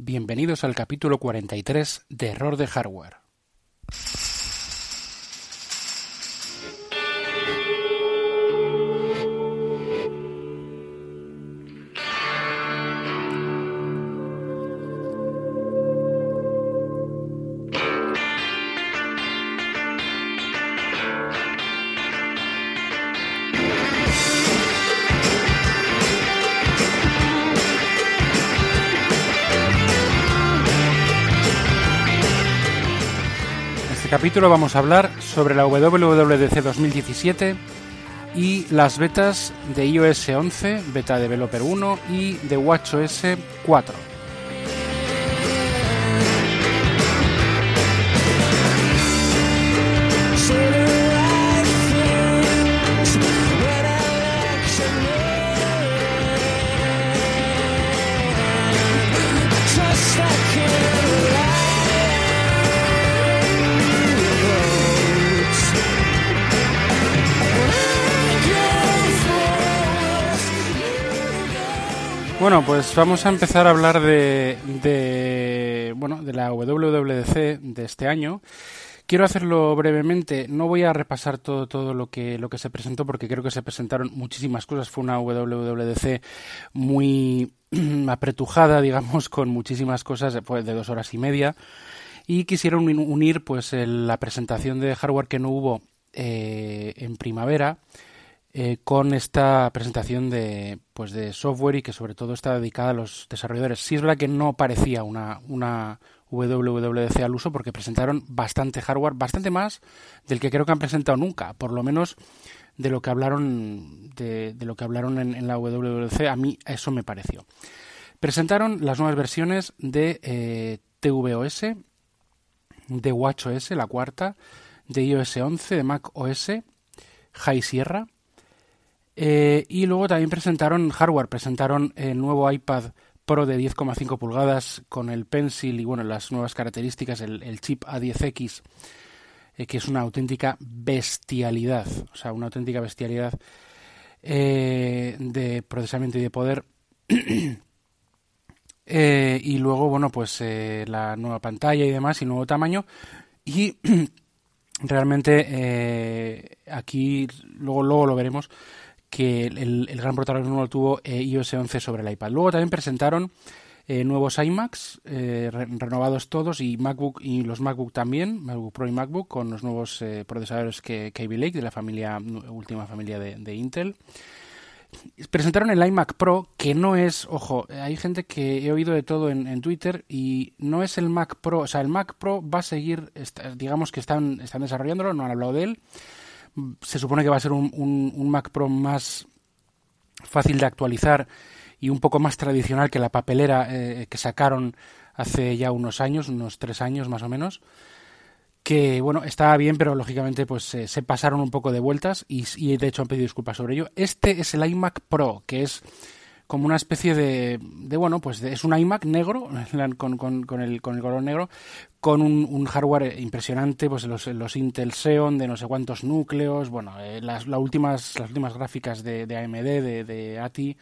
Bienvenidos al capítulo 43 de Error de Hardware. Capítulo vamos a hablar sobre la WWDC 2017 y las betas de iOS 11, Beta Developer 1 y de WatchOS 4. Bueno, pues vamos a empezar a hablar de, de, bueno, de la WWDC de este año. Quiero hacerlo brevemente. No voy a repasar todo, todo lo que lo que se presentó porque creo que se presentaron muchísimas cosas. Fue una WWDC muy apretujada, digamos, con muchísimas cosas pues, de dos horas y media. Y quisieron unir pues el- la presentación de hardware que no hubo eh, en primavera eh, con esta presentación de pues de software y que sobre todo está dedicada a los desarrolladores. Sí es verdad que no parecía una, una WWDC al uso porque presentaron bastante hardware, bastante más del que creo que han presentado nunca, por lo menos de lo que hablaron de, lo que hablaron en, en la WWDC, a mí eso me pareció. Presentaron las nuevas versiones de eh, tvOS, de WatchOS, la cuarta, de iOS 11, de macOS, High Sierra, eh, y luego también presentaron hardware, presentaron el nuevo iPad Pro de 10,5 pulgadas con el Pencil y bueno, las nuevas características, el, chip A10X, eh, que es una auténtica bestialidad, o sea, una auténtica bestialidad eh, de procesamiento y de poder. Y luego, bueno, pues la nueva pantalla y demás y nuevo tamaño. Y realmente aquí, luego, luego lo veremos, que el, el gran protagonismo lo tuvo eh, iOS 11 sobre el iPad. Luego también presentaron eh, nuevos iMacs, eh, re- renovados todos, y MacBook y los MacBook también, MacBook Pro y MacBook, con los nuevos eh, procesadores que Kaby Lake, de la familia última familia de, de Intel. Presentaron el iMac Pro, que no es, ojo, hay gente que he oído de todo en, en Twitter y no es el Mac Pro, o sea, el Mac Pro va a seguir, digamos que están, están desarrollándolo, no han hablado de él. Se supone que va a ser un, un- Mac Pro más fácil de actualizar y un poco más tradicional que la papelera eh, que sacaron hace ya unos años, unos tres años más o menos que bueno, estaba bien, pero lógicamente pues se pasaron un poco de vueltas y de hecho han pedido disculpas sobre ello. Este es el iMac Pro, que es como una especie de, de bueno, pues de- es un iMac negro, con, con, el, con el color negro, con un, hardware impresionante, pues los, los Intel Xeon de no sé cuántos núcleos, bueno, eh, las, las últimas, las últimas gráficas de, AMD, de, de ATI,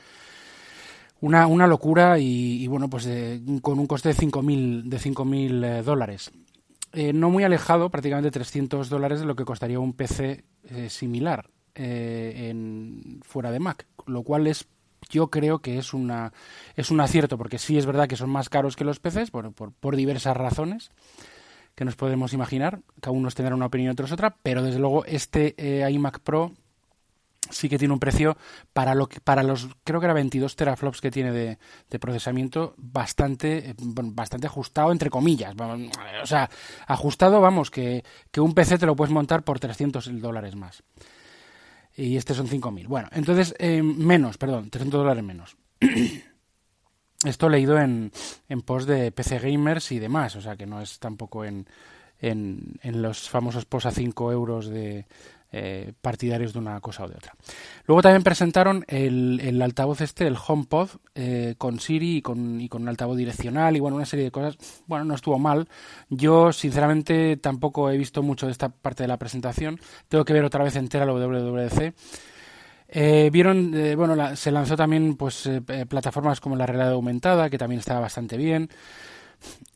una, una locura y, y, bueno, pues de- con un coste de 5.000 de 5.000 eh, dólares. Eh, no muy alejado, prácticamente 300 dólares de lo que costaría un PC eh, similar fuera de Mac, lo cual es yo creo que es una es un acierto porque sí es verdad que son más caros que los PCs por, por, por diversas razones que nos podemos imaginar, cada uno tendrá una opinión otros otra, pero desde luego este eh, iMac Pro sí que tiene un precio para lo que para los creo que era 22 teraflops que tiene de, de procesamiento bastante eh, bastante ajustado entre comillas o sea ajustado vamos que, que un PC te lo puedes montar por 300 dólares más y este son 5.000 bueno entonces eh, menos perdón 300 dólares menos. Esto leído en, en post de PC Gamers y demás o sea que no es tampoco en en, los famosos post a 5 euros de, eh, partidarios de una cosa o de otra. Luego también presentaron el, el altavoz este, el HomePod, eh, con Siri y con, y con un altavoz direccional y bueno, una serie de cosas. Bueno, no estuvo mal. Yo, sinceramente, tampoco he visto mucho de esta parte de la presentación. Tengo que ver otra vez entera la WWDC. Eh, vieron, eh, bueno, se lanzó también pues plataformas como la realidad aumentada, que también estaba bastante bien.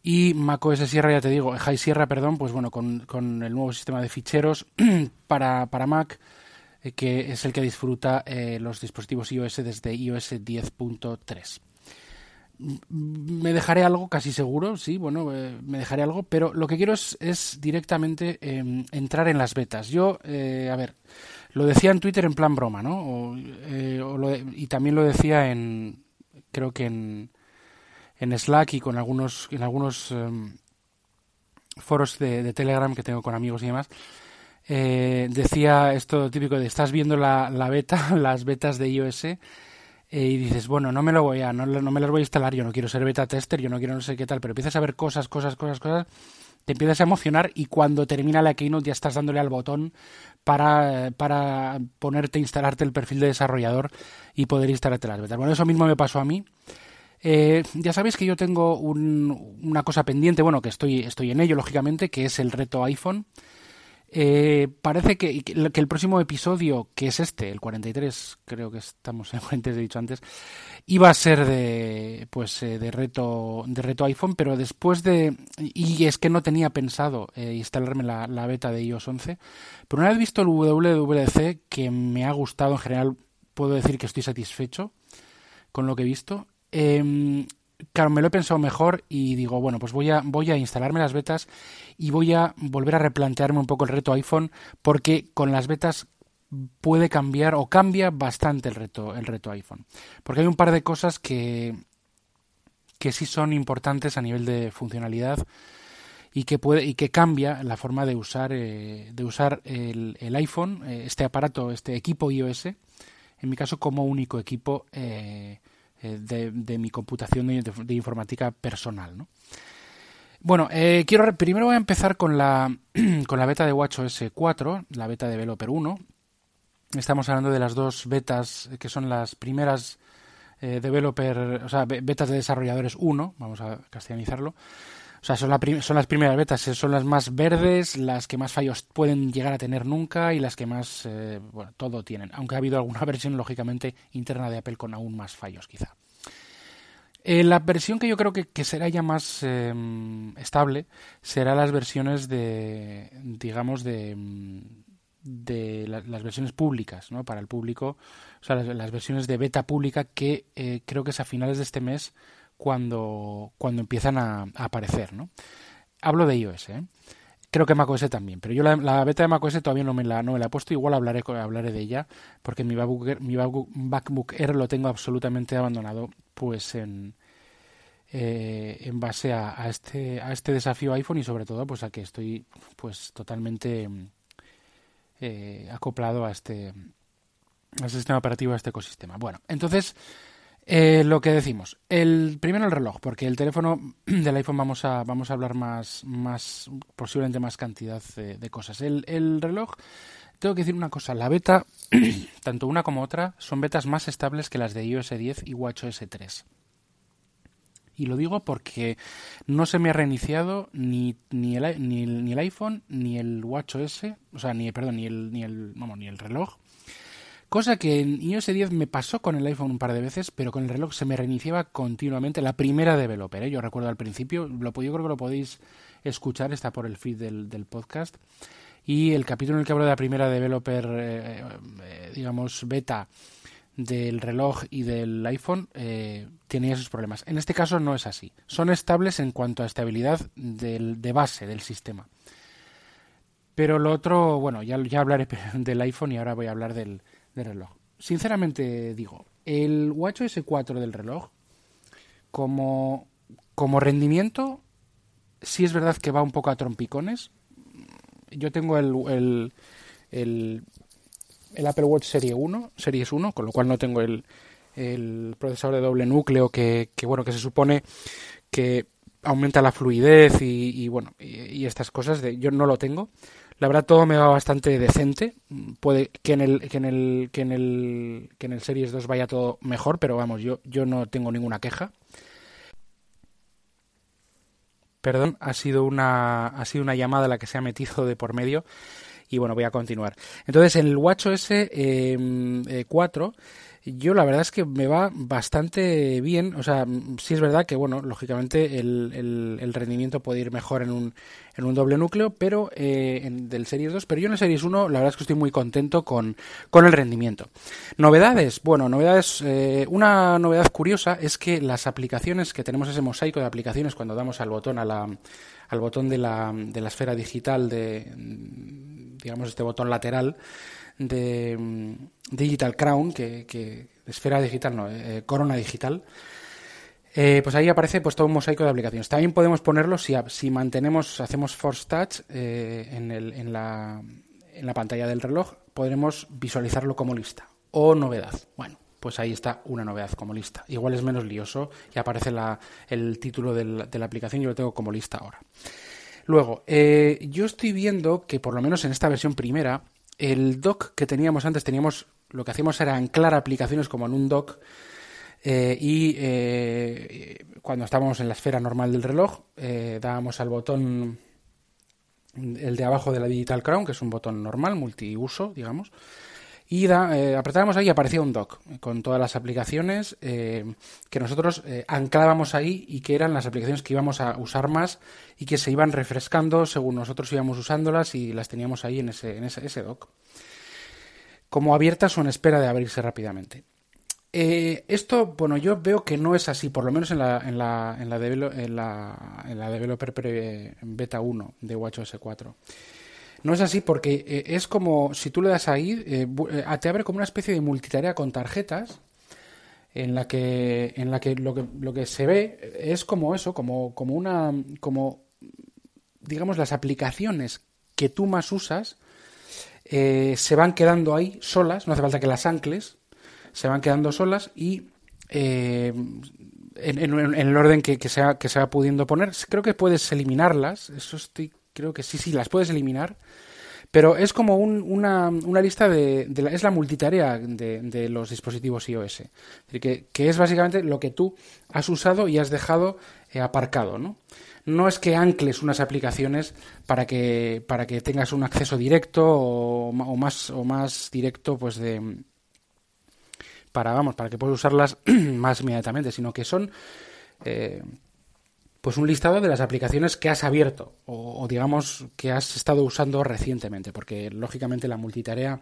Y macOS Sierra, ya te digo, High Sierra, perdón, pues bueno, con, con el nuevo sistema de ficheros para, para Mac, que es el que disfruta los dispositivos iOS desde iOS 10.3 me dejaré algo, casi seguro, sí, bueno, eh, me dejaré algo, pero lo que quiero es, directamente em, entrar en las betas. Yo, eh, a ver, lo decía en Twitter en plan broma, ¿no? Eh, y también lo decía en, creo que en, en Slack y con algunos, en algunos em, foros de, Telegram que tengo con amigos y demás. decía esto típico de estás viendo la, la beta, las betas de iOS eh, y dices, bueno, no me lo voy a, no, no, me las voy a instalar, yo no quiero ser beta tester, yo no quiero no sé qué tal, pero empiezas a ver cosas, cosas, cosas, cosas, te empiezas a emocionar y cuando termina la keynote ya estás dándole al botón para, para ponerte, instalarte el perfil de desarrollador y poder instalarte las betas. Bueno, eso mismo me pasó a mí. Eh, ya sabéis que yo tengo un, una cosa pendiente, bueno, que estoy, estoy en ello, lógicamente, que es el reto iPhone. Eh, parece que, el próximo episodio, que es este, el 43, creo que estamos en el 43, he dicho antes, iba a ser de, pues, eh, de reto, de reto iPhone, pero después de, y es que no tenía pensado eh, instalarme la, la, beta de iOS 11, pero una vez visto el WWDC, que me ha gustado en general, puedo decir que estoy satisfecho con lo que he visto. Eh, claro, me lo he pensado mejor y digo, bueno, pues voy a, voy a instalarme las betas y voy a volver a replantearme un poco el reto iPhone porque con las betas puede cambiar o cambia bastante el reto, el reto iPhone. Porque hay un par de cosas que, que sí son importantes a nivel de funcionalidad y que puede y que cambia la forma de usar eh, de usar el, el iPhone eh, este aparato este equipo iOS en mi caso como único equipo eh, eh, de, mi computación de, informática personal. ¿no? Bueno, eh, quiero primero voy a empezar con la, con la beta de WatchOS 4, la beta de Developer 1. Estamos hablando de las dos betas que son las primeras eh, developer, o sea, betas de desarrolladores 1, vamos a castellanizarlo. O sea, son, las primeras betas, son las más verdes, las que más fallos pueden llegar a tener nunca y las que más, eh, bueno, todo tienen. Aunque ha habido alguna versión, lógicamente, interna de Apple con aún más fallos, quizá. Eh, la versión que yo creo que, será ya más em, estable será las versiones de, digamos, de, de las versiones públicas, ¿no? Para el público, o sea, las, versiones de beta pública que eh, creo que es a finales de este mes cuando, cuando empiezan a, aparecer, ¿no? Hablo de iOS, ¿eh? Creo que macOS también, pero yo la, beta de macOS todavía no me la, no me la he puesto, igual hablaré, hablaré de ella, porque mi MacBook, mi MacBook Air lo tengo absolutamente abandonado, pues en, eh, en base a, este, a este desafío iPhone y sobre todo pues a que estoy pues totalmente eh, acoplado a este, a este sistema operativo, a este ecosistema. Bueno, entonces eh, lo que decimos, el primero el reloj, porque el teléfono del iPhone vamos a vamos a hablar más más posiblemente más cantidad de, cosas. El, el, reloj, tengo que decir una cosa, la beta, tanto una como otra, son betas más estables que las de iOS 10 y WatchOS 3. Y lo digo porque no se me ha reiniciado ni, ni, el, ni, el, ni el iPhone ni el WatchOS, o sea, ni perdón, ni el ni el vamos, ni el reloj Cosa que en iOS 10 me pasó con el iPhone un par de veces, pero con el reloj se me reiniciaba continuamente. La primera developer, ¿eh? yo recuerdo al principio, lo, yo creo que lo podéis escuchar, está por el feed del, podcast. Y el capítulo en el que hablo de la primera developer, eh, eh, digamos, beta del reloj y del iPhone eh, tenía esos problemas. En este caso no es así. Son estables en cuanto a estabilidad de base del sistema. Pero lo otro, bueno, ya, ya hablaré del iPhone y ahora voy a hablar del, del reloj. Sinceramente digo, el WatchOS 4 del reloj, como, como rendimiento, sí es verdad que va un poco a trompicones. Yo tengo el, el, el, el Apple Watch Serie 1, Series 1, con lo cual no tengo el, el procesador de doble núcleo que, que, bueno que se supone que aumenta la fluidez y, bueno y, estas cosas de yo no lo tengo la verdad todo me va bastante decente. Puede que en el que en el que en el que en el Series 2 vaya todo mejor, pero vamos, yo yo no tengo ninguna queja. Perdón, ha sido una ha sido una llamada la que se ha metido de por medio y bueno, voy a continuar. Entonces, en el WatchOS eh, 4 yo la verdad es que me va bastante bien. O sea, sí es verdad que, bueno, lógicamente el, el, rendimiento puede ir mejor en un, en un doble núcleo, pero eh, en, del Series 2. Pero yo en el Series 1 la verdad es que estoy muy contento con, con el rendimiento. Novedades, bueno, novedades. Eh, una novedad curiosa es que las aplicaciones que tenemos ese mosaico de aplicaciones cuando damos al botón a la, al botón de la, de la esfera digital de digamos este botón lateral de Digital Crown, que, esfera digital, no, eh, corona digital, eh, pues ahí aparece pues todo un mosaico de aplicaciones. También podemos ponerlo si, si mantenemos, hacemos Force Touch eh, en, el, en, la, en la pantalla del reloj, podremos visualizarlo como lista o novedad. Bueno, pues ahí está una novedad como lista. Igual es menos lioso y aparece la, el título de la aplicación, yo lo tengo como lista ahora. Luego, yo estoy viendo que por lo menos en esta versión primera el dock que teníamos antes, teníamos lo que hacíamos era anclar aplicaciones como en un dock eh, y eh, cuando estábamos en la esfera normal del reloj eh, dábamos al botón el de abajo de la Digital Crown, que es un botón normal, multiuso, digamos, y apretábamos ahí y aparecía un dock con todas las aplicaciones que nosotros anclábamos ahí y que eran las aplicaciones que íbamos a usar más y que se iban refrescando según nosotros íbamos usándolas y las teníamos ahí en ese, en ese, ese dock como abiertas o en espera de abrirse rápidamente. Eh, esto, bueno, yo veo que no es así, por lo menos en la, en la, en la, en la, en la Developer Beta 1 de WatchOS 4. No es así porque eh, es como si tú le das ahí, eh, te abre como una especie de multitarea con tarjetas en la que, en la que lo que, lo que se ve es como eso, como, como una, como, digamos, las aplicaciones que tú más usas eh, se van quedando ahí solas, no hace falta que las ancles, se van quedando solas y eh, en, el orden que, que se va pudiendo poner. Creo que puedes eliminarlas, eso estoy, creo que sí, sí, las puedes eliminar. Pero es como una, una, lista de, Es la multitarea de, los dispositivos iOS. Que, que, es básicamente lo que tú has usado y has dejado eh, aparcado, ¿no? no es que ancles unas aplicaciones para que, para que tengas un acceso directo o, más, o más directo, pues de para vamos, para que puedas usarlas más inmediatamente, sino que son eh, pues un listado de las aplicaciones que has abierto o, digamos que has estado usando recientemente, porque lógicamente la multitarea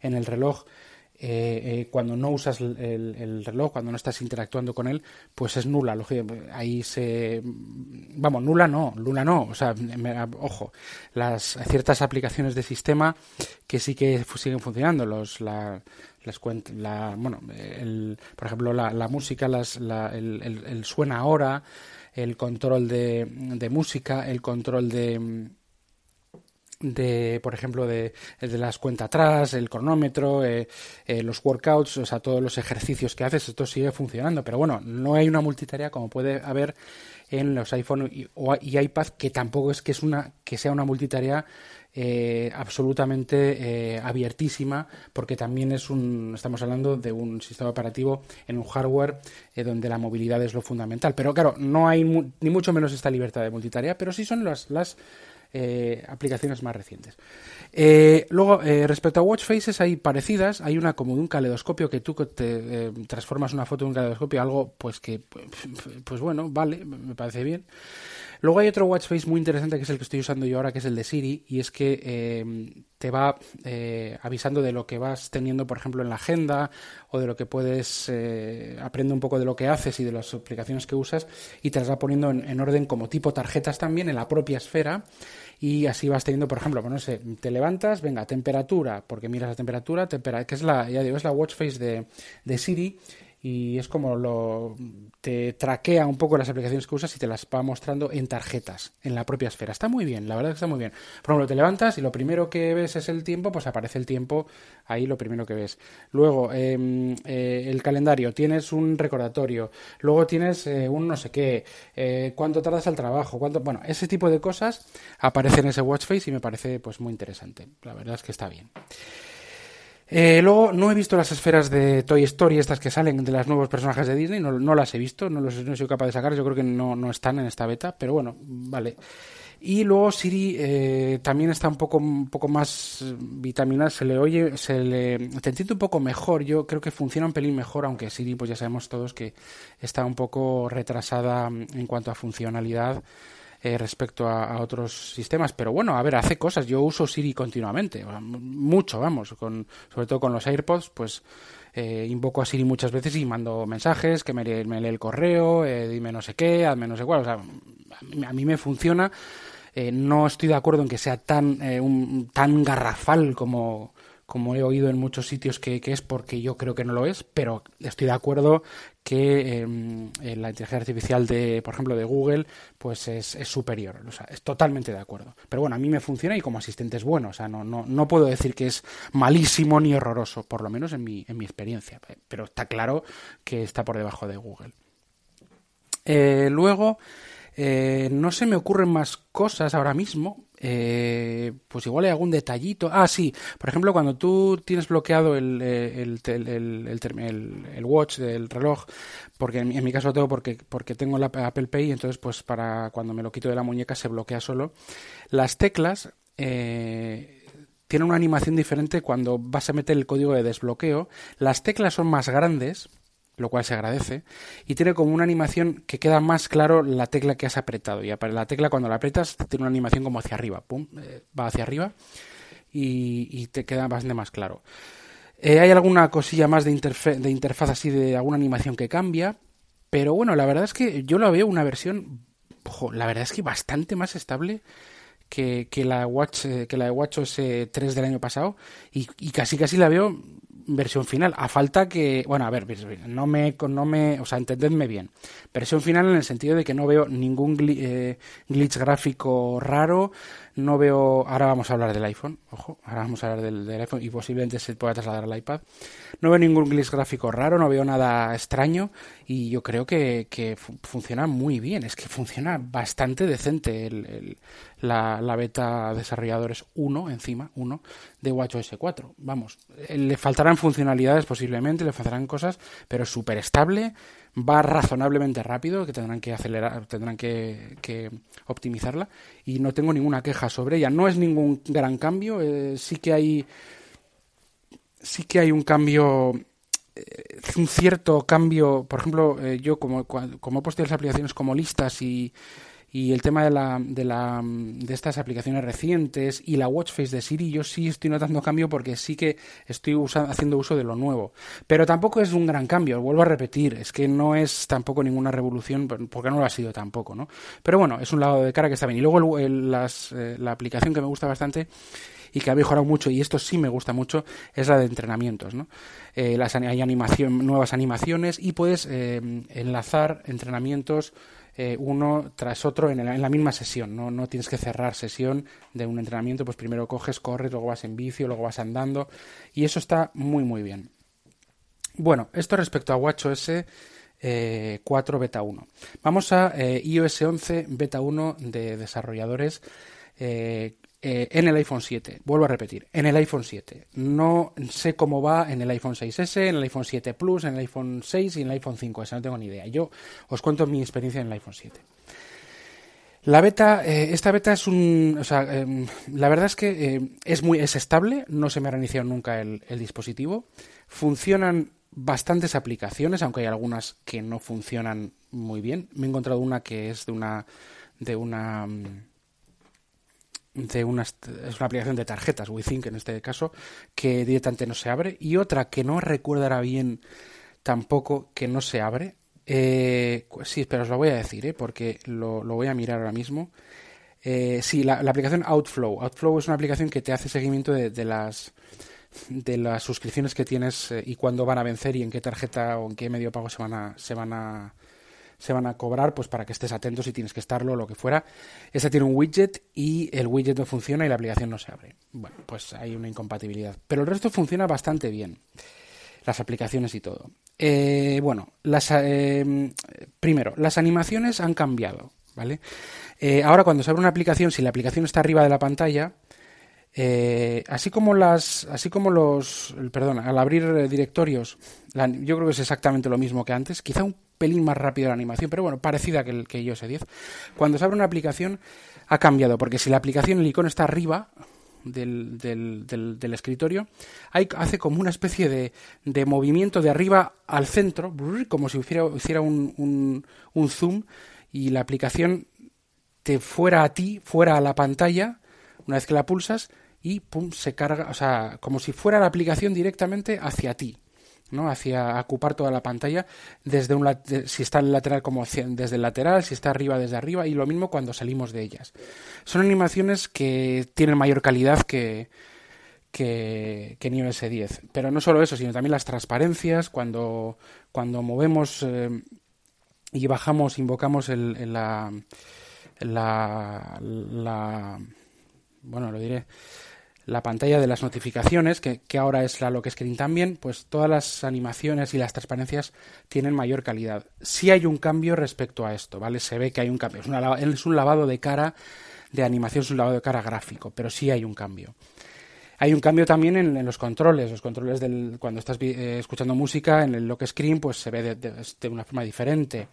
en el reloj eh, eh, cuando no usas el, reloj, cuando no estás interactuando con él, pues es nula. Ahí se. Vamos, nula no, nula no. O sea, ojo, las ciertas aplicaciones de sistema que sí que siguen funcionando, los. La, las la, bueno, el, por ejemplo, la, la música, las, el, el, suena ahora, el control de, de música, el control de de, por ejemplo, de, de las cuentas atrás, el cronómetro, eh, eh, los workouts, o sea, todos los ejercicios que haces, esto sigue funcionando. Pero bueno, no hay una multitarea como puede haber en los iPhone y, y iPad, que tampoco es que, es una, que sea una multitarea eh, absolutamente abiertísima, porque también es un, estamos hablando de un sistema operativo en un hardware donde la movilidad es lo fundamental. Pero claro, no hay ni mucho menos esta libertad de multitarea, pero sí son las, las eh, aplicaciones más recientes. Eh, luego, eh, respecto a watch faces, hay parecidas. Hay una como de un caleidoscopio que tú te transformas una foto en un caleidoscopio, algo pues que, pues bueno, vale, me parece bien. Luego hay otro watch face muy interesante que es el que estoy usando yo ahora, que es el de Siri, y es que te va avisando de lo que vas teniendo, por ejemplo, en la agenda o de lo que puedes, aprende un poco de lo que haces y de las aplicaciones que usas y te las va poniendo en, en orden como tipo tarjetas también en la propia esfera y así vas teniendo, por ejemplo, pues no sé, te levantas, venga, temperatura, porque miras la temperatura, tempera, que es la, ya digo, es la watch face de, de Siri y es como lo te traquea un poco las aplicaciones que usas y te las va mostrando en tarjetas en la propia esfera. Está muy bien, la verdad que está muy bien. Por ejemplo, te levantas y lo primero que ves es el tiempo, pues aparece el tiempo ahí lo primero que ves. Luego, em, eh, el calendario, tienes un recordatorio, luego tienes eh, un no sé qué, eh, cuánto tardas al trabajo, cuánto, bueno, ese tipo de cosas aparecen en ese watch face y me parece pues muy interesante. La verdad es que está bien. Eh, luego, no he visto las esferas de Toy Story, estas que salen de los nuevos personajes de Disney, no, las he visto, no, los, he sido capaz de sacar, yo creo que no, no están en esta beta, pero bueno, vale. Y luego Siri eh, también está un poco, un poco más vitaminada, se le oye, se le te entiende un poco mejor. Yo creo que funciona un pelín mejor, aunque Siri, pues ya sabemos todos que está un poco retrasada en cuanto a funcionalidad. Eh, respecto a, otros sistemas. Pero bueno, a ver, hace cosas. Yo uso Siri continuamente, mucho, vamos, con, sobre todo con los AirPods, pues eh, invoco a Siri muchas veces y mando mensajes, que me, lee el correo, eh, dime no sé qué, hazme no sé cuál. O sea, a mí me funciona. Eh, no estoy de acuerdo en que sea tan, un, tan garrafal como, como he oído en muchos sitios que, es porque yo creo que no lo es, pero estoy de acuerdo que em, la inteligencia artificial de, por ejemplo, de Google, pues es, superior. O sea, es totalmente de acuerdo. Pero bueno, a mí me funciona y como asistente es bueno. O sea, no, no, no puedo decir que es malísimo ni horroroso, por lo menos en mi, en mi experiencia. Pero está claro que está por debajo de Google. Eh, luego, eh, no se me ocurren más cosas ahora mismo. Eh, pues igual hay algún detallito. Ah, sí. Por ejemplo, cuando tú tienes bloqueado el, eh, el, el, watch reloj, porque en, mi caso lo tengo porque, porque tengo la Apple Pay, entonces pues para cuando me lo quito de la muñeca se bloquea solo. Las teclas tienen una animación diferente cuando vas a meter el código de desbloqueo. Las teclas son más grandes lo cual se agradece, y tiene como una animación que queda más claro la tecla que has apretado. Y la tecla cuando la apretas tiene una animación como hacia arriba, pum, eh, va hacia arriba y, te queda bastante más claro. Eh, hay alguna cosilla más de, de interfaz así de alguna animación que cambia, pero bueno, la verdad es que yo la veo una versión, la verdad es que bastante más estable que, la Watch eh, que la de WatchOS 3 del año pasado y, y, casi casi la veo versión final, a falta que, bueno, a ver, no me, no me, o sea, entendedme bien, versión final en el sentido de que no veo ningún eh, glitch gráfico raro, no veo, ahora vamos a hablar del iPhone, ojo, ahora vamos a hablar del, iPhone y posiblemente se pueda trasladar al iPad, no veo ningún glitch gráfico raro, no veo nada extraño y yo creo que, funciona muy bien, es que funciona bastante decente el, la, la, beta desarrolladores 1 encima, 1 de WatchOS 4, vamos, le funcionalidades posiblemente, le faltarán cosas, pero súper estable, va razonablemente rápido, que tendrán que acelerar, tendrán que, optimizarla, y no tengo ninguna queja sobre ella. No es ningún gran cambio, eh, sí que hay sí que hay un cambio eh, un cierto cambio, por ejemplo, eh, yo como, como he puesto las aplicaciones como listas y y el tema de, la, de, la, de estas aplicaciones recientes y la watch face de Siri, yo sí estoy notando cambio porque sí que estoy haciendo uso de lo nuevo. Pero tampoco es un gran cambio, vuelvo a repetir, es que no es tampoco ninguna revolución, porque no lo ha sido tampoco, ¿no? Pero bueno, es un lado de cara que está bien. Y luego las, eh, la aplicación que me gusta bastante y que ha mejorado mucho, y esto sí me gusta mucho, es la de entrenamientos. ¿no? Eh, las, hay animación, nuevas animaciones y puedes eh, enlazar entrenamientos eh, uno tras otro en, la misma sesión. ¿no? no tienes que cerrar sesión de un entrenamiento, pues primero coges, corres, luego vas en vicio, luego vas andando y eso está muy muy bien. Bueno, esto respecto a WatchOS 4 eh, Beta 1. Vamos a eh, iOS 11 Beta 1 de desarrolladores eh, en el iPhone 7. Vuelvo a repetir, en el iPhone 7. No sé cómo va en el iPhone 6S, en el iPhone 7 Plus, en el iPhone 6 y en el iPhone 5S. No tengo ni idea. Yo os cuento mi experiencia en el iPhone 7. La beta, eh, esta beta es un, em, la verdad es que eh, es muy, es estable, no se me ha reiniciado nunca el, el, dispositivo, funcionan bastantes aplicaciones, aunque hay algunas que no funcionan muy bien. Me he encontrado una que es de una, de una, mm, de una, es una aplicación de tarjetas, WeThink en este caso, que directamente no se abre, y otra que no recuerda bien tampoco que no se abre. Eh, sí, pero os lo voy a decir, ¿eh? porque lo, voy a mirar ahora mismo. Eh, sí, la, aplicación Outflow. Outflow es una aplicación que te hace seguimiento de, las de las suscripciones que tienes eh, y cuándo van a vencer y en qué tarjeta o en qué medio pago se van a, se van a se van a cobrar, pues para que estés atento si tienes que estarlo o lo que fuera. Esta tiene un widget y el widget no funciona y la aplicación no se abre. Bueno, pues hay una incompatibilidad. Pero el resto funciona bastante bien. Las aplicaciones y todo. Eh, bueno, las, eh, primero, las animaciones han cambiado, ¿vale? Eh, ahora cuando se abre una aplicación, si la aplicación está arriba de la pantalla, Eh, así como las, así como los, perdón, al abrir directorios, yo creo que es exactamente lo mismo que antes, quizá un pelín más rápido la animación, pero bueno, parecida que el que iOS 10. Cuando se abre una aplicación ha cambiado, porque si la aplicación, el icono está arriba, del, del, del, escritorio, hay, hace como una especie de, de, movimiento de arriba al centro, como si hiciera, hiciera un, un, un, zoom y la aplicación te fuera a ti, fuera a la pantalla, una vez que la pulsas, y pum, se carga, o sea, como si fuera la aplicación directamente hacia ti. ¿no? hacia ocupar toda la pantalla desde un si está en el lateral como desde el lateral, si está arriba desde arriba y lo mismo cuando salimos de ellas. Son animaciones que tienen mayor calidad que que, que en iOS 10. Pero no solo eso, sino también las transparencias cuando cuando movemos eh, y bajamos, invocamos el, la, la, la bueno, lo diré la pantalla de las notificaciones, que, ahora es la lock screen también, pues todas las animaciones y las transparencias tienen mayor calidad. Sí hay un cambio respecto a esto, ¿vale? Se ve que hay un cambio. Es, es un lavado de cara de animación, es un lavado de cara gráfico, pero sí hay un cambio. Hay un cambio también en, los controles. Los controles del, cuando estás eh, escuchando música en el lock screen, pues se ve de una forma diferente.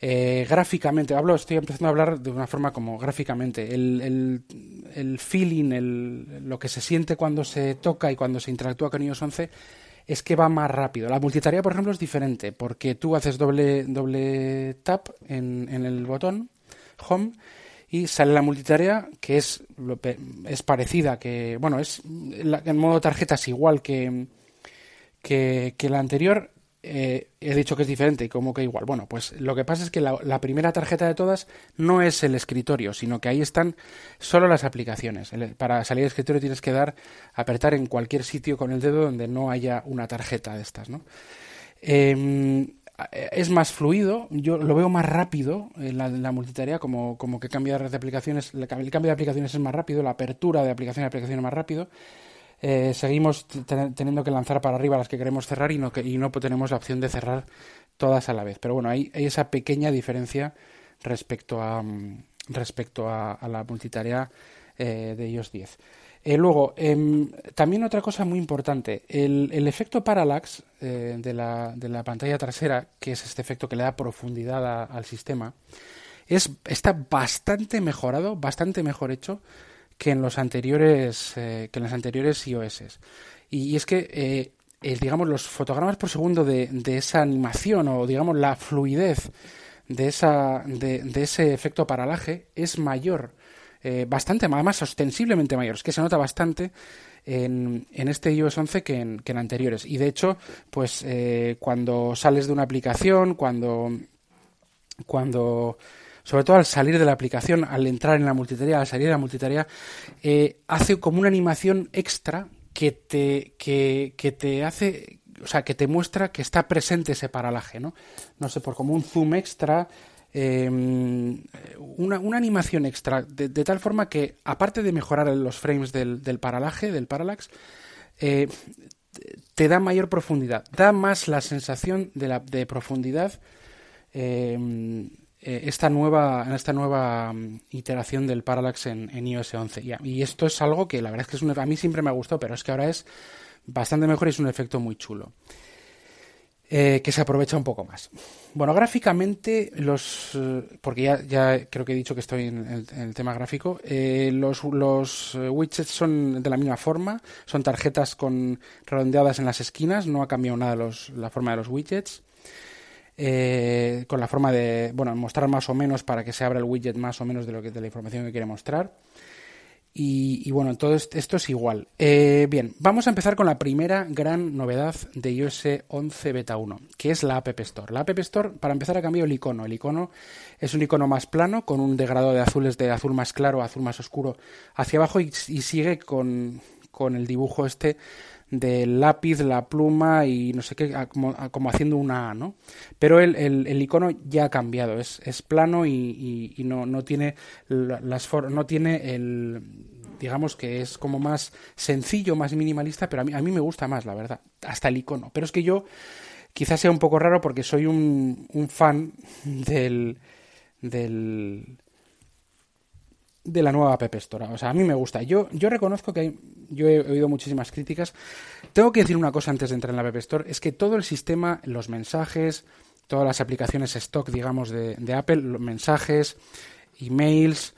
Eh, gráficamente, hablo, estoy empezando a hablar de una forma como gráficamente. El, el, feeling, el, lo que se siente cuando se toca y cuando se interactúa con iOS 11 es que va más rápido. La multitarea, por ejemplo, es diferente porque tú haces doble, doble tap en, en el botón Home y sale la multitarea que es, es parecida, que, bueno, es en modo tarjeta es igual que, que, que la anterior, eh, he dicho que es diferente y como que igual. Bueno, pues lo que pasa es que la, primera tarjeta de todas no es el escritorio, sino que ahí están solo las aplicaciones. para salir del escritorio tienes que dar, apretar en cualquier sitio con el dedo donde no haya una tarjeta de estas, ¿no? Em, es más fluido, yo lo veo más rápido en la, multitarea, como, como que cambia de aplicaciones, el cambio de aplicaciones es más rápido, la apertura de aplicación a aplicación es más rápido eh, seguimos teniendo que lanzar para arriba las que queremos cerrar y no, y no tenemos la opción de cerrar todas a la vez. Pero bueno, hay, esa pequeña diferencia respecto a, mm, respecto a, la multitarea eh, de iOS 10. Eh, luego, em, también otra cosa muy importante, el, efecto parallax de, la, de, la, pantalla trasera, que es este efecto que le da profundidad al sistema, es, está bastante mejorado, bastante mejor hecho que en los anteriores eh, que en las anteriores iOS. Y, es que eh, digamos los fotogramas por segundo de, de, esa animación o digamos la fluidez de esa de, de ese efecto paralaje es mayor eh, bastante más ostensiblemente mayor es que se nota bastante en, en este iOS 11 que en, que en anteriores y de hecho pues cuando sales de una aplicación cuando cuando sobre todo al salir de la aplicación, al entrar en la multitarea, al salir de la multitarea, eh, hace como una animación extra que te, que, te hace, o sea, que te muestra que está presente ese paralaje, ¿no? No sé, por como un zoom extra, em, una, una, animación extra, de, tal forma que, aparte de mejorar los frames del, del paralaje, del parallax, eh, te da mayor profundidad, da más la sensación de, la, de profundidad eh, esta nueva, en esta nueva mm, iteración del Parallax en, iOS 11. Y, esto es algo que la verdad es que es un, a mí siempre me gustado, pero es que ahora es bastante mejor y es un efecto muy chulo. Eh, que se aprovecha un poco más. Bueno, gráficamente, los eh, porque ya, ya, creo que he dicho que estoy en el, tema gráfico, los, los, widgets son de la misma forma, son tarjetas con redondeadas en las esquinas, no ha cambiado nada los, la forma de los widgets. Eh, con la forma de, bueno, mostrar más o menos para que se abra el widget más o menos de, lo que, de la información que quiere mostrar. Y, bueno, todo esto es igual. Eh, bien, vamos a empezar con la primera gran novedad de iOS 11 Beta 1, que es la App Store. La App Store, para empezar, ha cambiado el icono. El icono es un icono más plano, con un degradado de azules de azul más claro a azul más oscuro hacia abajo y, sigue con, con el dibujo este del lápiz, la pluma y no sé qué, como, haciendo una A, ¿no? Pero el, el, icono ya ha cambiado, es, es plano y, y, no, no tiene las no tiene el digamos que es como más sencillo, más minimalista, pero a mí, a mí me gusta más, la verdad, hasta el icono. Pero es que yo quizás sea un poco raro porque soy un, un fan del, del de la nueva App Store. O sea, a mí me gusta. Yo, yo reconozco que hay, yo he oído muchísimas críticas. Tengo que decir una cosa antes de entrar en la App Store, es que todo el sistema, los mensajes, todas las aplicaciones stock, digamos, de, Apple, los mensajes, emails,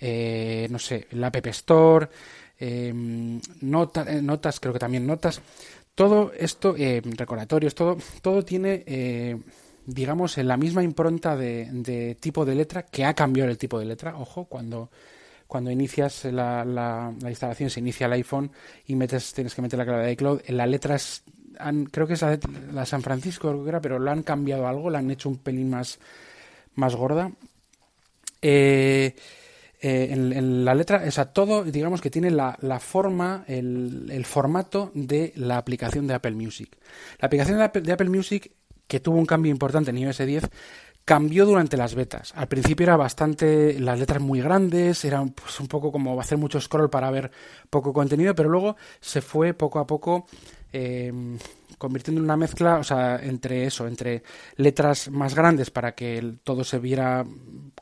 eh, no sé, la App Store, em, eh, notas, creo que también notas, todo esto, eh, recordatorios, todo, todo tiene eh, digamos, en la misma impronta de, tipo de letra, que ha cambiado el tipo de letra. Ojo, cuando, cuando inicias la, la, instalación, se inicia el iPhone y metes, tienes que meter la clave de iCloud, las letras, han, creo que es la, San Francisco, pero lo han cambiado algo, la han hecho un pelín más, más gorda. Eh, eh, en, la letra, o sea, todo, digamos que tiene la, la forma, el, el, formato de la aplicación de Apple Music. La aplicación de Apple, de Apple Music que tuvo un cambio importante en iOS 10, cambió durante las betas. Al principio era bastante, las letras muy grandes, era pues, un poco como hacer mucho scroll para ver poco contenido, pero luego se fue poco a poco em, convirtiendo en una mezcla, o sea, entre eso, entre letras más grandes para que todo se viera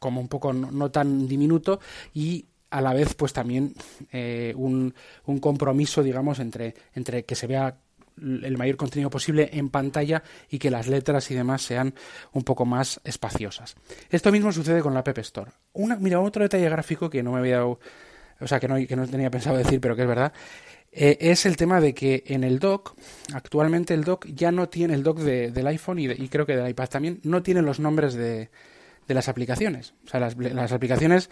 como un poco no, tan diminuto y a la vez pues también eh, un, un compromiso digamos entre, entre que se vea el mayor contenido posible en pantalla y que las letras y demás sean un poco más espaciosas. Esto mismo sucede con la App Store. Una, mira, otro detalle gráfico que no me había dado, o sea, que no, que no tenía pensado decir, pero que es verdad, eh, es el tema de que en el dock, actualmente el dock ya no tiene el dock del iPhone y, creo que del iPad también, no tiene los nombres de, de las aplicaciones. O sea, las, las aplicaciones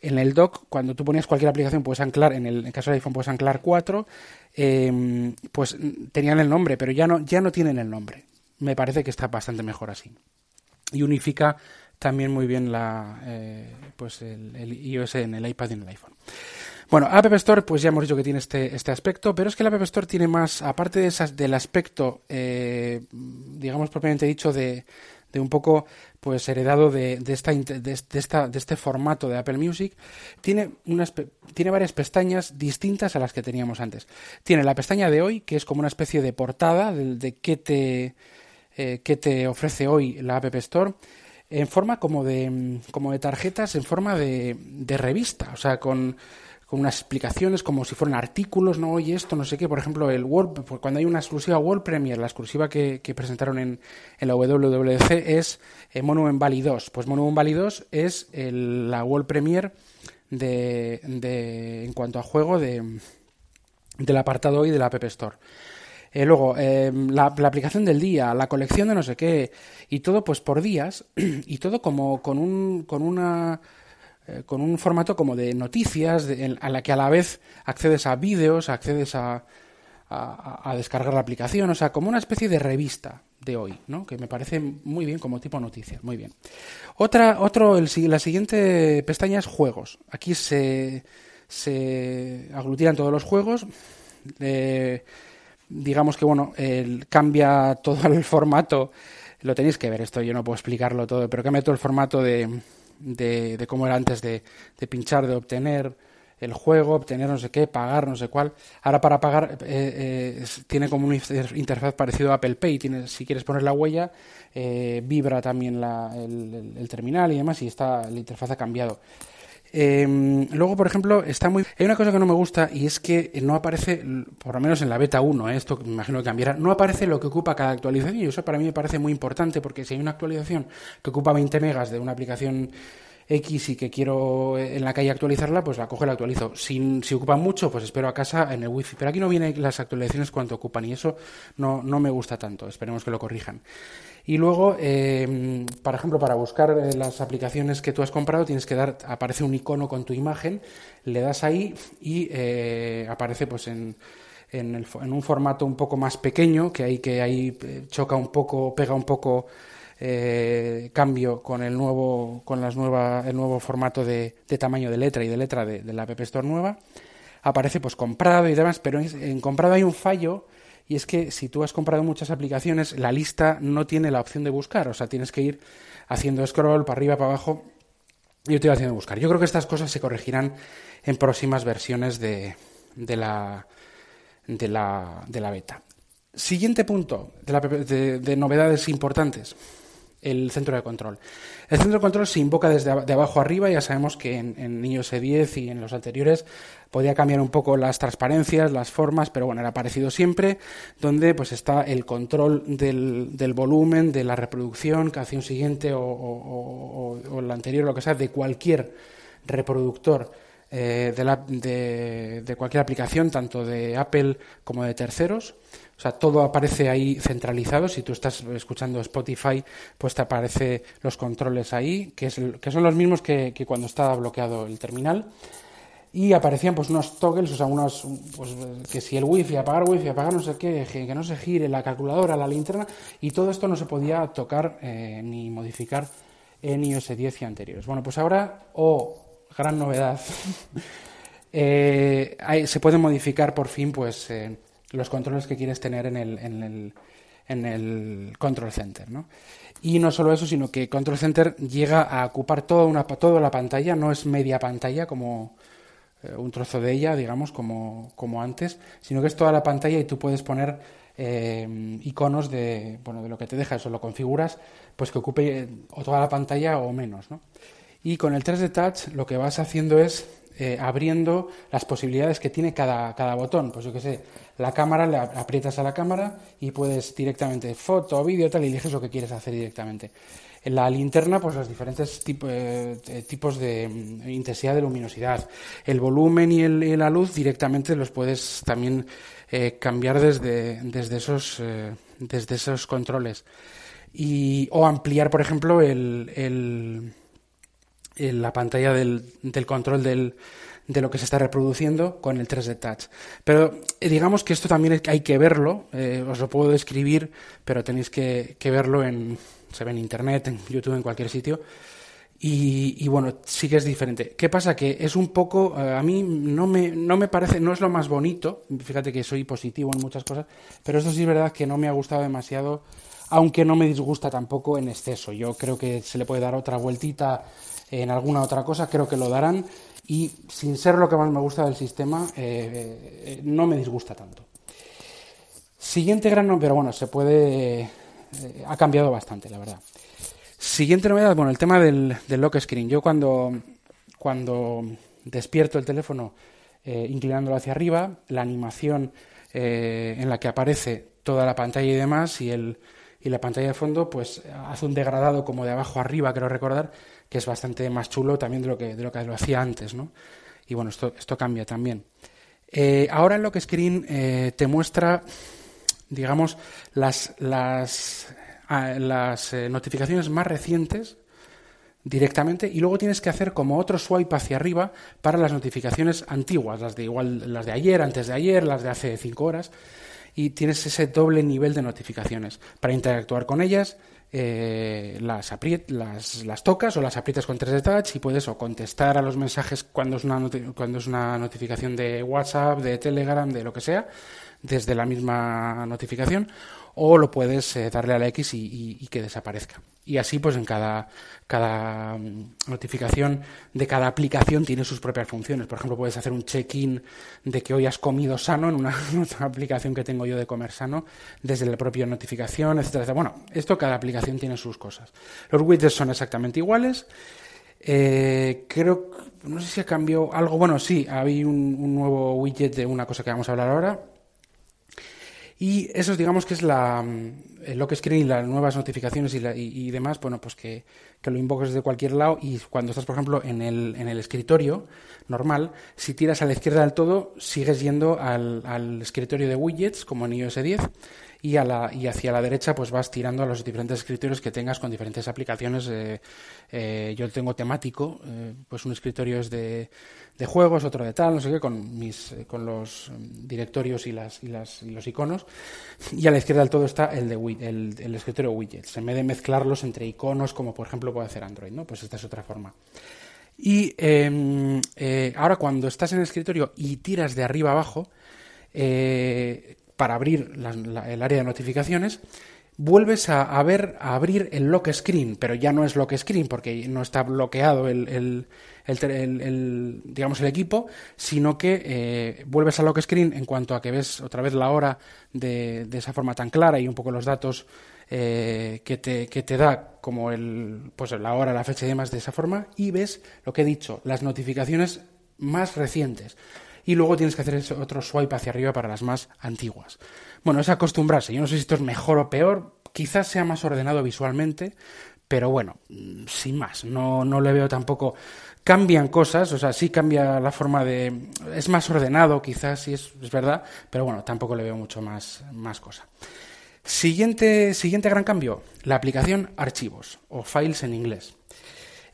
en el dock, cuando tú ponías cualquier aplicación, puedes anclar, en el, caso del iPhone puedes anclar 4, em, pues tenían el nombre, pero ya no, ya no tienen el nombre. Me parece que está bastante mejor así. Y unifica también muy bien la, eh, pues el, iOS en el iPad y en el iPhone. Bueno, App Store, pues ya hemos dicho que tiene este, este aspecto, pero es que la App Store tiene más, aparte de esas, del aspecto, eh, digamos propiamente dicho, de, de un poco pues heredado de, de, esta, de, esta, de este formato de Apple Music, tiene, unas, tiene varias pestañas distintas a las que teníamos antes. Tiene la pestaña de hoy, que es como una especie de portada de, qué, te, eh, qué te ofrece hoy la App Store, en forma como de, como de tarjetas, en forma de, de revista, o sea, con con unas explicaciones como si fueran artículos, no oye esto, no sé qué. Por ejemplo, el World, pues cuando hay una exclusiva World Premiere, la exclusiva que, presentaron en, en, la WWDC es eh, Monument Valley 2. Pues Monument Valley 2 es la World Premiere de, de, en cuanto a juego de, del apartado hoy de la App Store. Eh, luego, em, la, la, aplicación del día, la colección de no sé qué, y todo pues por días, y todo como con, un, con una eh, con un formato como de noticias, a la que a la vez accedes a vídeos, accedes a, a, descargar la aplicación, o sea, como una especie de revista de hoy, ¿no? Que me parece muy bien como tipo noticias, muy bien. Otra, otro, el, la siguiente pestaña es juegos. Aquí se, se aglutinan todos los juegos. Eh, digamos que, bueno, cambia todo el formato. Lo tenéis que ver esto, yo no puedo explicarlo todo, pero cambia todo el formato de, de, de cómo era antes de, pinchar, de obtener el juego, obtener no sé qué, pagar no sé cuál. Ahora para pagar eh, eh, tiene como una interfaz parecido a Apple Pay. Tiene, si quieres poner la huella, eh, vibra también la, el, el, terminal y demás y está, la interfaz ha cambiado. Eh, luego, por ejemplo, está muy. Hay una cosa que no me gusta y es que no aparece, por lo menos en la beta 1, ¿eh? esto me imagino que cambiará, no aparece lo que ocupa cada actualización y eso para mí me parece muy importante porque si hay una actualización que ocupa 20 megas de una aplicación X y que quiero en la calle actualizarla, pues la cojo y la actualizo. Si, si ocupa mucho, pues espero a casa en el wifi. Pero aquí no vienen las actualizaciones cuánto ocupan y eso no, no me gusta tanto. Esperemos que lo corrijan. Y luego, eh, por ejemplo, para buscar eh, las aplicaciones que tú has comprado, tienes que dar, aparece un icono con tu imagen, le das ahí y eh, aparece pues en, en, el, en, un formato un poco más pequeño, que ahí, que ahí eh, choca un poco, pega un poco eh, cambio con el nuevo, con las nueva, el nuevo formato de, de, tamaño de letra y de letra de, la App Store nueva. Aparece pues comprado y demás, pero en comprado hay un fallo y es que si tú has comprado muchas aplicaciones, la lista no tiene la opción de buscar, o sea, tienes que ir haciendo scroll para arriba, para abajo. Y yo estoy haciendo buscar. Yo creo que estas cosas se corregirán en próximas versiones de, de, la, de, la, de la beta. Siguiente punto de novedades importantes. El centro de control. El centro de control se invoca desde de abajo arriba, ya sabemos que en, en iOS 10 y en los anteriores podía cambiar un poco las transparencias, las formas, pero bueno, era parecido siempre, donde pues está el control del, del volumen, de la reproducción, canción siguiente o, o, o, la anterior, lo que sea, de cualquier reproductor eh, de, la, de cualquier aplicación, tanto de Apple como de terceros. O sea, todo aparece ahí centralizado. Si tú estás escuchando Spotify, pues te aparece los controles ahí, que, son los mismos que, cuando está bloqueado el terminal. Y aparecían pues unos toggles, o sea, unos, pues, que si el wifi, apagar wifi, apagar no sé qué, que no se gire la calculadora, la linterna, y todo esto no se podía tocar eh, ni modificar en iOS 10 y anteriores. Bueno, pues ahora, oh, gran novedad, eh, se pueden modificar por fin, pues... Eh, los controles que quieres tener en el, en el, en el Control Center. ¿no? Y no solo eso, sino que Control Center llega a ocupar toda, una, toda la pantalla, no es media pantalla como eh, un trozo de ella, digamos, como, como antes, sino que es toda la pantalla y tú puedes poner eh, iconos de, bueno, de lo que te deja, eso lo configuras, pues que ocupe o toda la pantalla o menos. ¿no? Y con el 3D Touch lo que vas haciendo es eh, abriendo las posibilidades que tiene cada, cada botón. Pues yo que sé, la cámara, le aprietas a la cámara y puedes directamente foto, vídeo, tal, y eliges lo que quieres hacer directamente. En la linterna, pues los diferentes eh, tipos de mm, intensidad de luminosidad. El volumen y, el, la luz directamente los puedes también eh, cambiar desde, desde, esos, eh, desde esos controles. Y, o ampliar, por ejemplo, el, el, el la pantalla del, control del, de lo que se está reproduciendo con el 3D Touch. Pero eh, digamos que esto también hay que verlo, eh, os lo puedo describir, pero tenéis que, que, verlo en, se ve en Internet, en YouTube, en cualquier sitio. Y, y, bueno, sí que es diferente. ¿Qué pasa? Que es un poco, eh, a mí no me, no me parece, no es lo más bonito, fíjate que soy positivo en muchas cosas, pero esto sí es verdad que no me ha gustado demasiado, aunque no me disgusta tampoco en exceso. Yo creo que se le puede dar otra vueltita en alguna otra cosa, creo que lo darán y sin ser lo que más me gusta del sistema, eh, eh, no me disgusta tanto. Siguiente gran pero bueno, se puede... Eh, ha cambiado bastante, la verdad. Siguiente novedad, bueno, el tema del, lock screen. Yo cuando, cuando despierto el teléfono inclinándolo hacia arriba, la animación en la que aparece toda la pantalla y demás y, el, y la pantalla de fondo, pues hace un degradado como de abajo arriba, creo recordar, que es bastante más chulo también de lo que, de lo, que lo hacía antes, ¿no? Y bueno, esto, esto cambia también. Eh, ahora el lock screen eh, te muestra, digamos, las, las, ah, las eh, notificaciones más recientes directamente y luego tienes que hacer como otro swipe hacia arriba para las notificaciones antiguas, las de igual las de ayer, antes de ayer, las de hace cinco horas y tienes ese doble nivel de notificaciones. Para interactuar con ellas eh, las, las, tocas o las aprietas con 3D Touch y puedes o contestar a los mensajes cuando es, una cuando es una notificación de WhatsApp, de Telegram, de lo que sea, desde la misma notificación o lo puedes eh, darle a la X y, que desaparezca. Y así, pues en cada, cada mm, notificación de cada aplicación tiene sus propias funciones. Por ejemplo, puedes hacer un check-in de que hoy has comido sano en una, aplicación que tengo yo de comer sano, desde la propia notificación, etcétera, etcétera. Bueno, esto cada aplicación tiene sus cosas. Los widgets son exactamente iguales. Eh, creo, no sé si ha cambiado algo. Bueno, sí, un, un nuevo widget de una cosa que vamos a hablar ahora y eso digamos que es la, el lock screen y las nuevas notificaciones y, la, y, demás, bueno, pues que, que, lo invoques desde cualquier lado y cuando estás, por ejemplo, en el, en el escritorio normal, si tiras a la izquierda del todo, sigues yendo al, escritorio de widgets, como en iOS 10, y, a la, y hacia la derecha pues vas tirando a los diferentes escritorios que tengas con diferentes aplicaciones. Eh, eh, yo tengo temático, eh, pues un escritorio es de, juegos, otro de tal, no sé qué, con, mis, eh, con los directorios y, las, y, las, y los iconos. Y a la izquierda del todo está el, de, el, escritorio widgets. En vez de mezclarlos entre iconos, como por ejemplo puede hacer Android, ¿no? Pues esta es otra forma. Y eh, eh, ahora cuando estás en el escritorio y tiras de arriba abajo, eh, para abrir el área de notificaciones, vuelves a, a, ver, a abrir el lock screen, pero ya no es lock screen porque no está bloqueado el, el, el, digamos el equipo, sino que eh, vuelves a lock screen en cuanto a que ves otra vez la hora de, esa forma tan clara y un poco los datos eh, que, te, que te da como el, pues la hora, la fecha y demás de esa forma y ves lo que he dicho, las notificaciones más recientes. Y luego tienes que hacer otro swipe hacia arriba para las más antiguas. Bueno, es acostumbrarse. Yo no sé si esto es mejor o peor. Quizás sea más ordenado visualmente, pero bueno, sin más. No, no le veo tampoco cambian cosas, o sea, sí cambia la forma de... es más ordenado quizás, sí es, es verdad, pero bueno, tampoco le veo mucho más, más cosa. Siguiente, siguiente gran cambio, la aplicación archivos o files en inglés.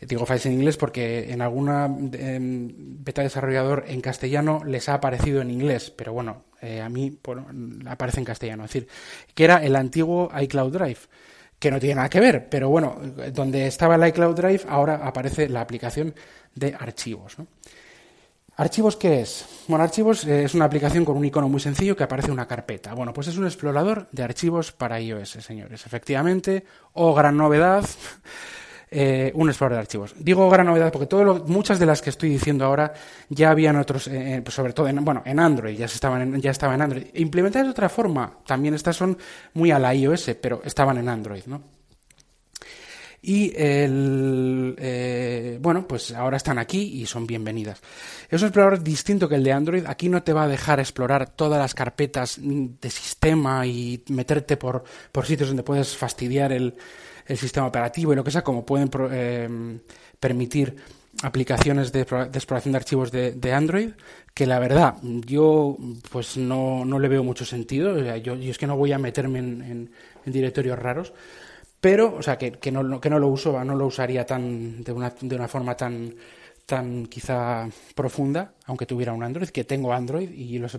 Digo files en inglés porque en alguna beta desarrollador en castellano les ha aparecido en inglés, pero bueno, eh, a mí aparece en castellano. Es decir, que era el antiguo iCloud Drive que no tiene nada que ver, pero bueno, donde estaba el iCloud Drive, ahora aparece la aplicación de archivos. ¿Archivos qué es? Bueno, archivos eh, es una aplicación con un icono muy sencillo que aparece una carpeta. Bueno, pues es un explorador de archivos para iOS, señores. Efectivamente, o gran novedad, eh, un explorador de archivos. Digo gran novedad porque muchas de las que estoy diciendo ahora ya habían otros, eh, eh, pues sobre todo en, bueno, en Android, ya, estaban en, ya estaba en Android. Implementadas de otra forma, también estas son muy a la iOS, pero estaban en Android, ¿no? Y el, bueno, pues ahora están aquí y son bienvenidas. Es un explorador distinto que el de Android. Aquí no te va a dejar explorar todas las carpetas de sistema y meterte por, por sitios donde puedes fastidiar el, el sistema operativo y lo que sea, como pueden eh, permitir aplicaciones de, exploración de archivos de, Android, que la verdad yo pues no, no le veo mucho sentido. yo, es que no voy a meterme en, directorios raros, pero, o sea, que, que, no, que no lo uso, no lo usaría tan de una, de una forma tan tan quizá profunda, aunque tuviera un Android, que tengo Android y los,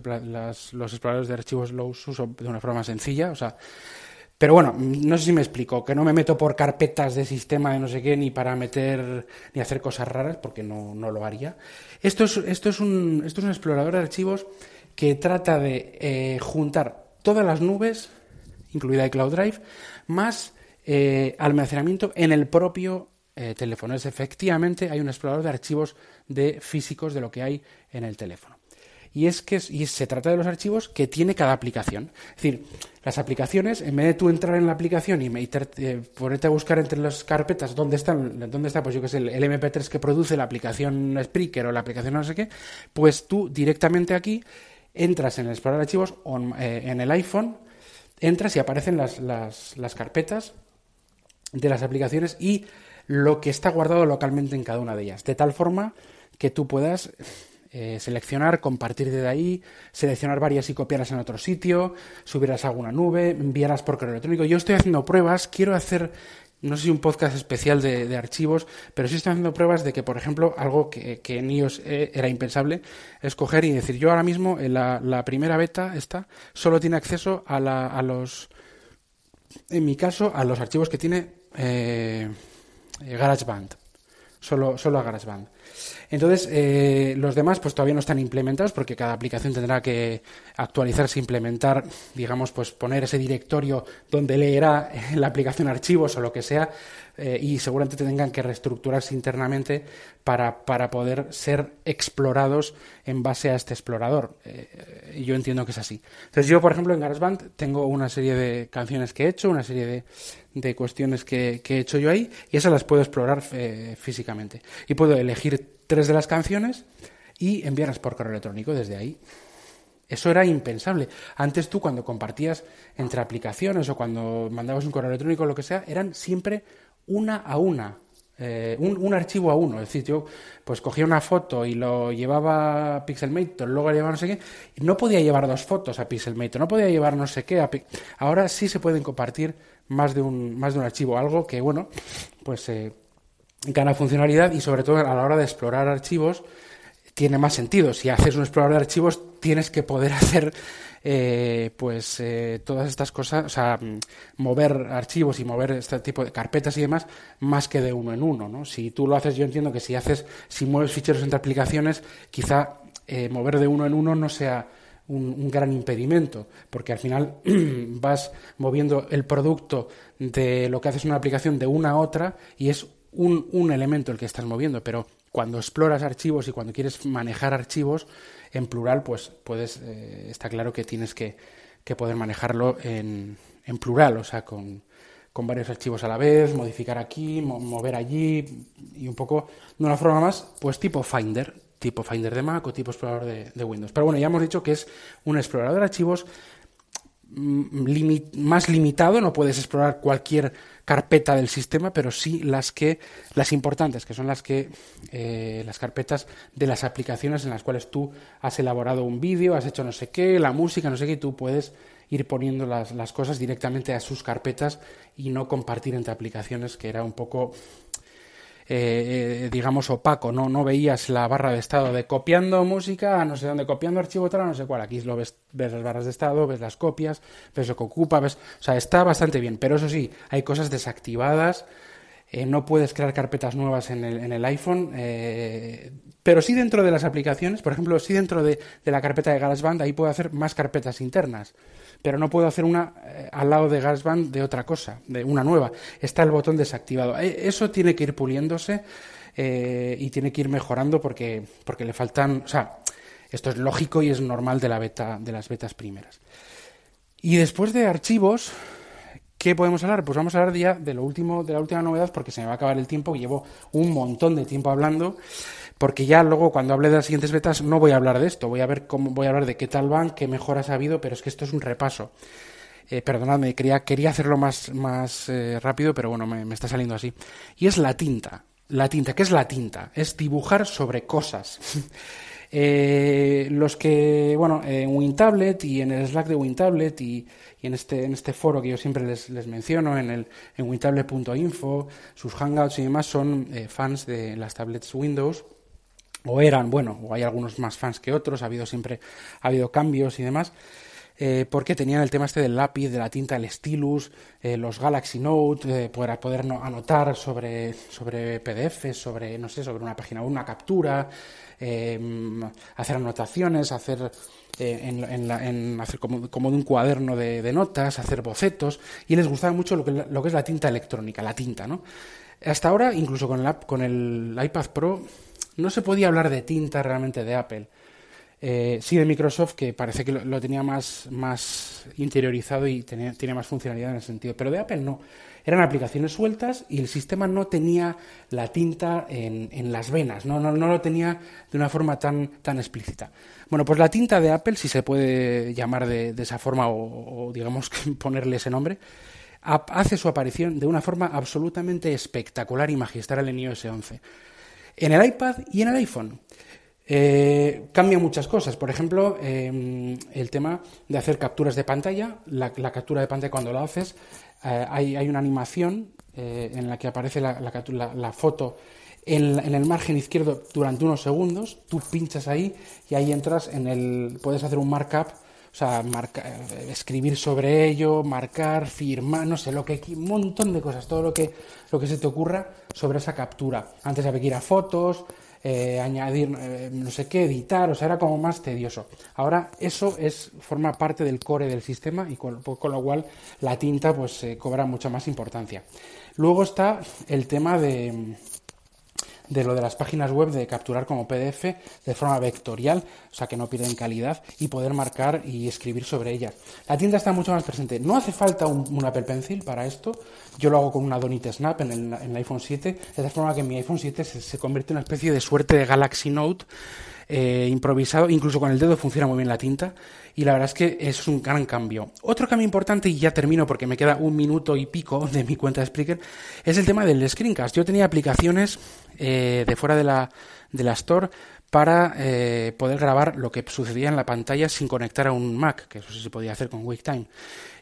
los exploradores de archivos los uso de una forma sencilla, o sea, pero bueno, no sé si me explico, que no me meto por carpetas de sistema de no sé qué, ni para meter, ni hacer cosas raras, porque no, no lo haría. Esto es, esto, es un, esto es un explorador de archivos que trata de eh, juntar todas las nubes, incluida iCloud Drive, más eh, almacenamiento en el propio eh, teléfono. Es efectivamente, hay un explorador de archivos de físicos de lo que hay en el teléfono y es que se trata de los archivos que tiene cada aplicación. Es decir, las aplicaciones, en vez de tú entrar en la aplicación y eh, ponerte a buscar entre las carpetas dónde están, dónde está, pues yo que sé, el, MP3 que produce la aplicación Spreaker o la aplicación no sé qué, pues tú directamente aquí entras en el explorador de archivos eh, en el iPhone, entras y aparecen las, las, las carpetas de las aplicaciones y lo que está guardado localmente en cada una de ellas, de tal forma que tú puedas eh, seleccionar, compartir desde ahí, seleccionar varias y copiarlas en otro sitio, subirlas a alguna nube, enviarlas por correo electrónico. Yo estoy haciendo pruebas, quiero hacer, no sé si un podcast especial de, archivos, pero sí estoy haciendo pruebas de que, por ejemplo, algo que, en iOS eh, era impensable, es coger y decir, yo ahora mismo, en la, primera beta, esta, solo tiene acceso a, la, a los, en mi caso, a los archivos que tiene eh, GarageBand. Solo, solo a GarageBand. Entonces, eh, los demás pues todavía no están implementados porque cada aplicación tendrá que actualizarse, implementar, digamos, pues poner ese directorio donde leerá la aplicación archivos o lo que sea eh, y seguramente tengan que reestructurarse internamente para, para, poder ser explorados en base a este explorador. Eh, yo entiendo que es así. Entonces yo, por ejemplo, en GarageBand tengo una serie de canciones que he hecho, una serie de, de cuestiones que, que, he hecho yo ahí y esas las puedo explorar físicamente. Y puedo elegir tres de las canciones y enviarlas por correo electrónico desde ahí. Eso era impensable. Antes tú cuando compartías entre aplicaciones o cuando mandabas un correo electrónico o lo que sea, eran siempre una a una, eh, un, archivo a uno. Es decir, yo pues cogía una foto y lo llevaba a Pixelmator, luego llevaba no sé qué, y no podía llevar dos fotos a Pixelmator, no podía llevar no sé qué. Ahora sí se pueden compartir más de un, más de un archivo, algo que, bueno, pues... Eh, gana funcionalidad y sobre todo a la hora de explorar archivos tiene más sentido. Si haces un explorador de archivos tienes que poder hacer eh, pues eh, todas estas cosas, o sea, mm, mover archivos y mover este tipo de carpetas y demás más que de uno en uno, ¿no? Si tú lo haces, yo entiendo que si haces, si mueves ficheros entre aplicaciones, quizá eh, mover de uno en uno no sea un, gran impedimento, porque al final vas moviendo el producto de lo que haces en una aplicación de una a otra y es un, un elemento el que estás moviendo, pero cuando exploras archivos y cuando quieres manejar archivos en plural, pues puedes, eh, está claro que tienes que, poder manejarlo en, en plural, o sea, con, con varios archivos a la vez, modificar aquí, mover allí y un poco de una forma más, pues tipo Finder, tipo Finder de Mac o tipo explorador de, Windows. Pero bueno, ya hemos dicho que es un explorador de archivos mm, más limitado, no puedes explorar cualquier carpeta del sistema, pero sí las que las importantes, que son las que eh, las carpetas de las aplicaciones en las cuales tú has elaborado un vídeo, has hecho no sé qué, la música, no sé qué, y tú puedes ir poniendo las, las cosas directamente a sus carpetas y no compartir entre aplicaciones, que era un poco eh, eh, digamos, opaco, ¿no? No veías la barra de estado de copiando música, no sé dónde, copiando archivo tal, no sé cuál. Aquí lo ves, ves las barras de estado, ves las copias, ves lo que ocupa, ves... O sea, está bastante bien, pero eso sí, hay cosas desactivadas, eh, no puedes crear carpetas nuevas en el, en el iPhone, pero sí dentro de las aplicaciones, por ejemplo, sí dentro de, de la carpeta de GarageBand, ahí puedo hacer más carpetas internas pero no puedo hacer una eh, al lado de GarageBand de otra cosa, de una nueva. Está el botón desactivado. Eh, eso tiene que ir puliéndose eh, y tiene que ir mejorando porque, porque le faltan, o sea, esto es lógico y es normal de la beta, de las betas primeras. Y después de archivos, ¿Qué podemos hablar? Pues vamos a hablar ya de lo último, de la última novedad, porque se me va a acabar el tiempo, llevo un montón de tiempo hablando porque ya luego cuando hable de las siguientes betas no voy a hablar de esto, voy a ver cómo voy a hablar de qué tal van, qué mejoras ha habido, pero es que esto es un repaso. Eh, perdonadme, quería, quería hacerlo más, más eh, rápido, pero bueno, me, está saliendo así. Y es la tinta. La tinta, ¿qué es la tinta? Es dibujar sobre cosas. eh, los que, bueno, en WinTablet y en el Slack de WinTablet y, y en, este, en este foro que yo siempre les, les menciono, en, el, en wintablet.info, sus hangouts y demás, son fans de las tablets Windows o eran, bueno, o hay algunos más fans que otros, ha habido siempre, ha habido cambios y demás, eh, porque tenían el tema este del lápiz, de la tinta, el stylus, eh, los Galaxy Note, eh, para poder anotar sobre, sobre PDF, sobre, no sé, sobre una página una captura, hacer anotaciones, hacer en, en, hacer como, como, de un cuaderno de, notas, hacer bocetos, y les gustaba mucho lo que, lo que es la tinta electrónica, la tinta, ¿no? Hasta ahora, incluso con el, con el iPad Pro, no se podía hablar de tinta realmente de Apple. Eh, sí de Microsoft, que parece que lo, tenía más, más interiorizado y tiene más funcionalidad en ese sentido. Pero de Apple no. Eran aplicaciones sueltas y el sistema no tenía la tinta en, en las venas, no, no, no, lo tenía de una forma tan, tan explícita. Bueno, pues la tinta de Apple, si se puede llamar de, esa forma o, digamos ponerle ese nombre, hace su aparición de una forma absolutamente espectacular y magistral en iOS 11 en el iPad y en el iPhone. Eh, cambia muchas cosas. Por ejemplo, em, el tema de hacer capturas de pantalla. La, captura de pantalla cuando la haces, eh, hay, una animación eh, en la que aparece la, la foto en, en, el margen izquierdo durante unos segundos. Tú pinchas ahí y ahí entras en el. Puedes hacer un markup. O sea, escribir sobre ello, marcar, firmar, no sé, lo que un montón de cosas, todo lo que, lo que se te ocurra sobre esa captura. Antes había que ir a fotos, eh, añadir eh, no sé qué, editar, o sea, era como más tedioso. Ahora eso es forma parte del core del sistema y con, con lo cual la tinta pues cobra mucha más importancia. Luego está el tema de de lo de las páginas web de capturar como PDF de forma vectorial, o sea que no pierden calidad, y poder marcar y escribir sobre ellas. La tinta está mucho más presente. No hace falta un, Apple Pencil para esto. Yo lo hago con una Donit Snap en el, en el iPhone 7, de tal forma que mi iPhone 7 se, convierte en una especie de suerte de Galaxy Note eh, improvisado, incluso con el dedo funciona muy bien la tinta y la verdad es que es un gran cambio. Otro cambio importante, y ya termino porque me queda un minuto y pico de mi cuenta de Spreaker, es el tema del screencast. Yo tenía aplicaciones eh, de fuera de la, de la Store para eh, poder grabar lo que sucedía en la pantalla sin conectar a un Mac, que eso sí se podía hacer con QuickTime.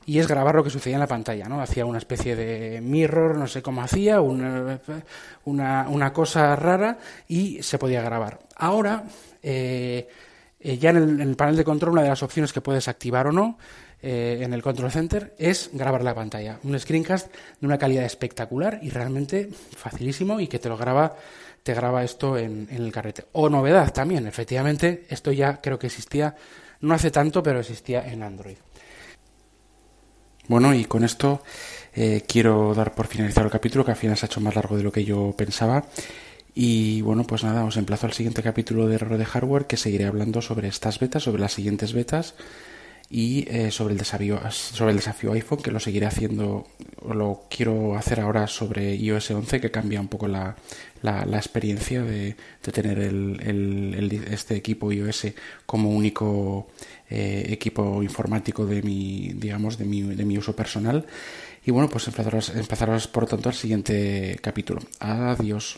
Y es grabar lo que sucedía en la pantalla, ¿no? Hacía una especie de mirror, no sé cómo hacía, una, una, una cosa rara y se podía grabar. Ahora, eh, eh, ya en el, panel de control, una de las opciones que puedes activar o no eh, en el Control Center es grabar la pantalla. Un screencast de una calidad espectacular y realmente facilísimo y que te lo graba, te graba esto en, el carrete. O novedad también, efectivamente, esto ya creo que existía, no hace tanto, pero existía en Android. Bueno, y con esto eh, quiero dar por finalizado el capítulo, que al final se ha hecho más largo de lo que yo pensaba. Y bueno, pues nada, os emplazo al siguiente capítulo de Error de Hardware que seguiré hablando sobre estas betas, sobre las siguientes betas. y eh, sobre el desafío sobre el desafío iPhone que lo seguiré haciendo lo quiero hacer ahora sobre iOS 11 que cambia un poco la, la, experiencia de, tener el, este equipo iOS como único eh, equipo informático de mi digamos de mi, de mi uso personal y bueno pues empezaros, empezaros por tanto al siguiente capítulo adiós